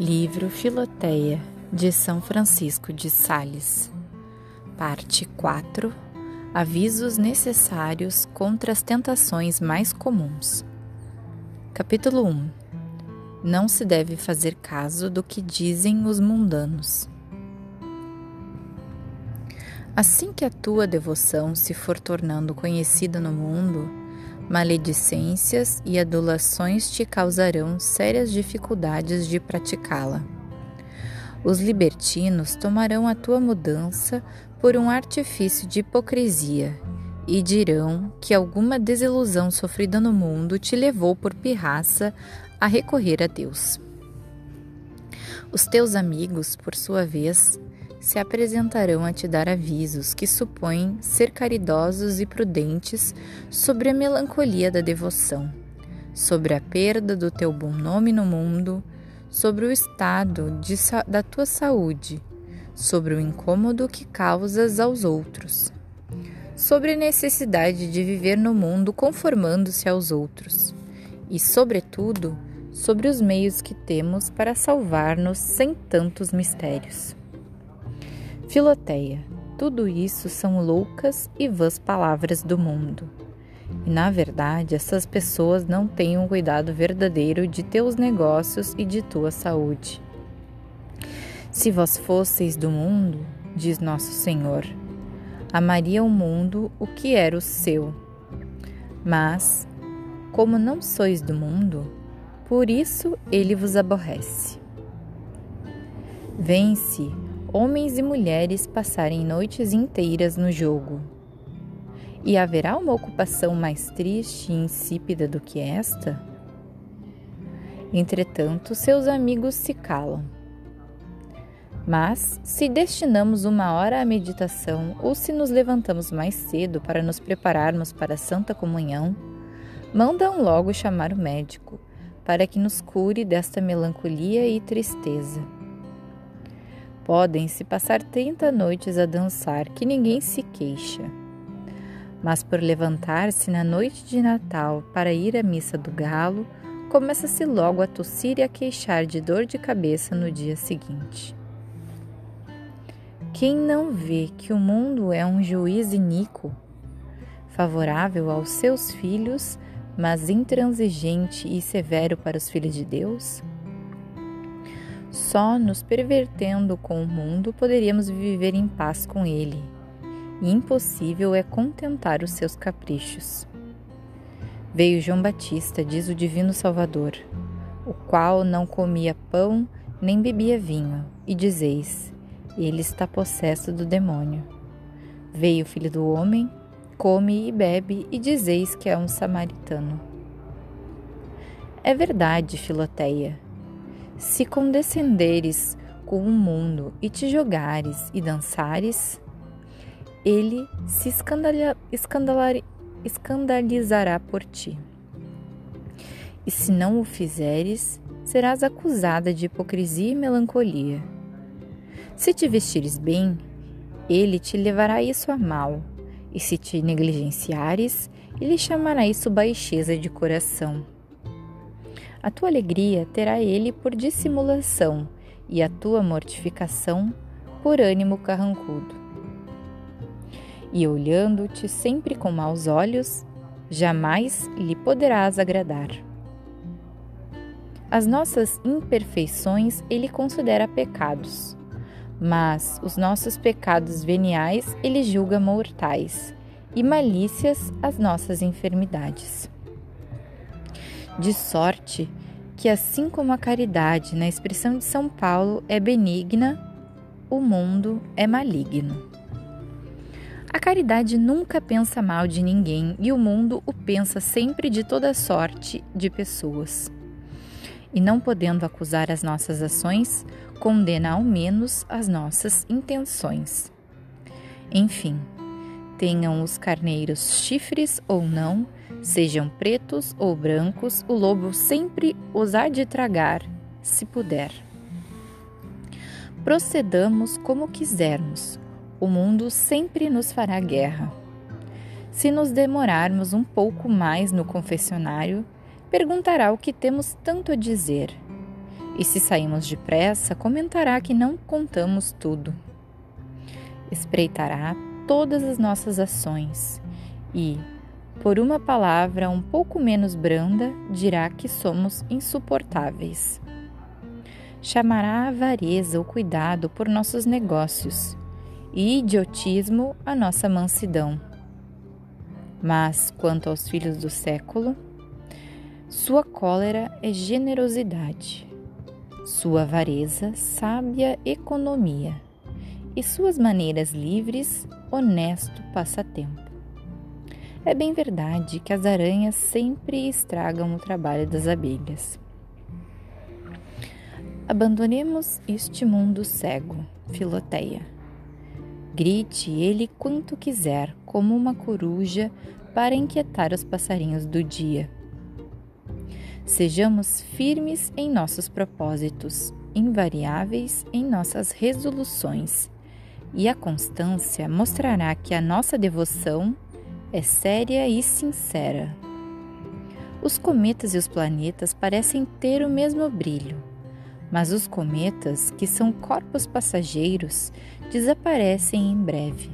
Livro Filoteia, de São Francisco de Sales. Parte 4 Avisos necessários contra as tentações mais comuns. Capítulo 1 Não se deve fazer caso do que dizem os mundanos. Assim que a tua devoção se for tornando conhecida no mundo, maledicências e adulações te causarão sérias dificuldades de praticá-la. Os libertinos tomarão a tua mudança por um artifício de hipocrisia e dirão que alguma desilusão sofrida no mundo te levou por pirraça a recorrer a Deus. Os teus amigos, por sua vez, se apresentarão a te dar avisos que supõem ser caridosos e prudentes sobre a melancolia da devoção, sobre a perda do teu bom nome no mundo, sobre o estado de, da tua saúde, sobre o incômodo que causas aos outros, sobre a necessidade de viver no mundo conformando-se aos outros e, sobretudo, sobre os meios que temos para salvar-nos sem tantos mistérios. Filoteia, tudo isso são loucas e vãs palavras do mundo. E na verdade, essas pessoas não têm um cuidado verdadeiro de teus negócios e de tua saúde. Se vós fosseis do mundo, diz nosso Senhor, amaria o mundo o que era o seu. Mas, como não sois do mundo, por isso ele vos aborrece. Vence homens e mulheres passarem noites inteiras no jogo. E haverá uma ocupação mais triste e insípida do que esta? Entretanto, seus amigos se calam. Mas, se destinamos uma hora à meditação ou se nos levantamos mais cedo para nos prepararmos para a Santa Comunhão, mandam logo chamar o médico para que nos cure desta melancolia e tristeza. Podem-se passar trinta noites a dançar, que ninguém se queixa. Mas por levantar-se na noite de Natal para ir à missa do galo, começa-se logo a tossir e a queixar de dor de cabeça no dia seguinte. Quem não vê que o mundo é um juiz iníquo, favorável aos seus filhos, mas intransigente e severo para os filhos de Deus? Só nos pervertendo com o mundo poderíamos viver em paz com ele. Impossível é contentar os seus caprichos. Veio João Batista, diz o Divino Salvador, o qual não comia pão nem bebia vinho, e dizeis: Ele está possesso do demônio. Veio o Filho do Homem, come e bebe, e dizeis que é um samaritano. É verdade, Filoteia, se condescenderes com o mundo e te jogares e dançares, ele se escandalizará por ti. E se não o fizeres, serás acusada de hipocrisia e melancolia. Se te vestires bem, ele te levará isso a mal, e se te negligenciares, ele chamará isso baixeza de coração. A tua alegria terá ele por dissimulação, e a tua mortificação por ânimo carrancudo. E olhando-te sempre com maus olhos, jamais lhe poderás agradar. As nossas imperfeições ele considera pecados, mas os nossos pecados veniais ele julga mortais, e malícias as nossas enfermidades. De sorte que, assim como a caridade, na expressão de São Paulo, é benigna, o mundo é maligno. A caridade nunca pensa mal de ninguém e o mundo o pensa sempre de toda sorte de pessoas. E não podendo acusar as nossas ações, condena ao menos as nossas intenções. Enfim, tenham os carneiros chifres ou não, Sejam pretos ou brancos, o lobo sempre os há de tragar, se puder. Procedamos como quisermos, o mundo sempre nos fará guerra. Se nos demorarmos um pouco mais no confessionário, perguntará o que temos tanto a dizer. E se saímos depressa, comentará que não contamos tudo. Espreitará todas as nossas ações e, por uma palavra um pouco menos branda, dirá que somos insuportáveis. Chamará a avareza o cuidado por nossos negócios e idiotismo a nossa mansidão. Mas, quanto aos filhos do século, sua cólera é generosidade, sua avareza, sábia economia, e suas maneiras livres, honesto passatempo. É bem verdade que as aranhas sempre estragam o trabalho das abelhas. Abandonemos este mundo cego, Filoteia. Grite ele quanto quiser, como uma coruja, para inquietar os passarinhos do dia. Sejamos firmes em nossos propósitos, invariáveis em nossas resoluções, e a constância mostrará que a nossa devoção é séria e sincera. Os cometas e os planetas parecem ter o mesmo brilho, mas os cometas, que são corpos passageiros, desaparecem em breve,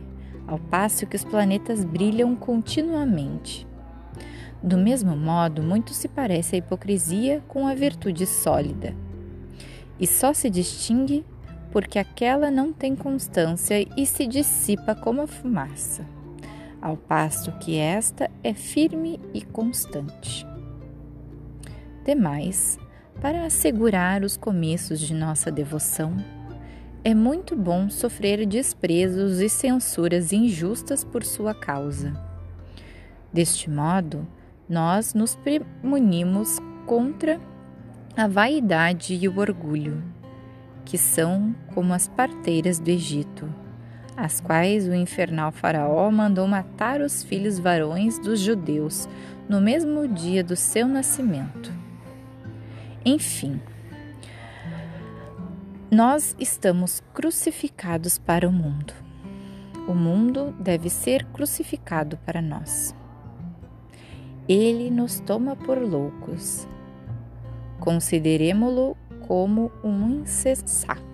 ao passo que os planetas brilham continuamente. Do mesmo modo, muito se parece a hipocrisia com a virtude sólida. E só se distingue porque aquela não tem constância e se dissipa como a fumaça, ao passo que esta é firme e constante. Demais, para assegurar os começos de nossa devoção, é muito bom sofrer desprezos e censuras injustas por sua causa. Deste modo, nós nos premunimos contra a vaidade e o orgulho, que são como as parteiras do Egito, as quais o infernal Faraó mandou matar os filhos varões dos judeus no mesmo dia do seu nascimento. Enfim, nós estamos crucificados para o mundo. O mundo deve ser crucificado para nós. Ele nos toma por loucos. Consideremo-lo como um insensato.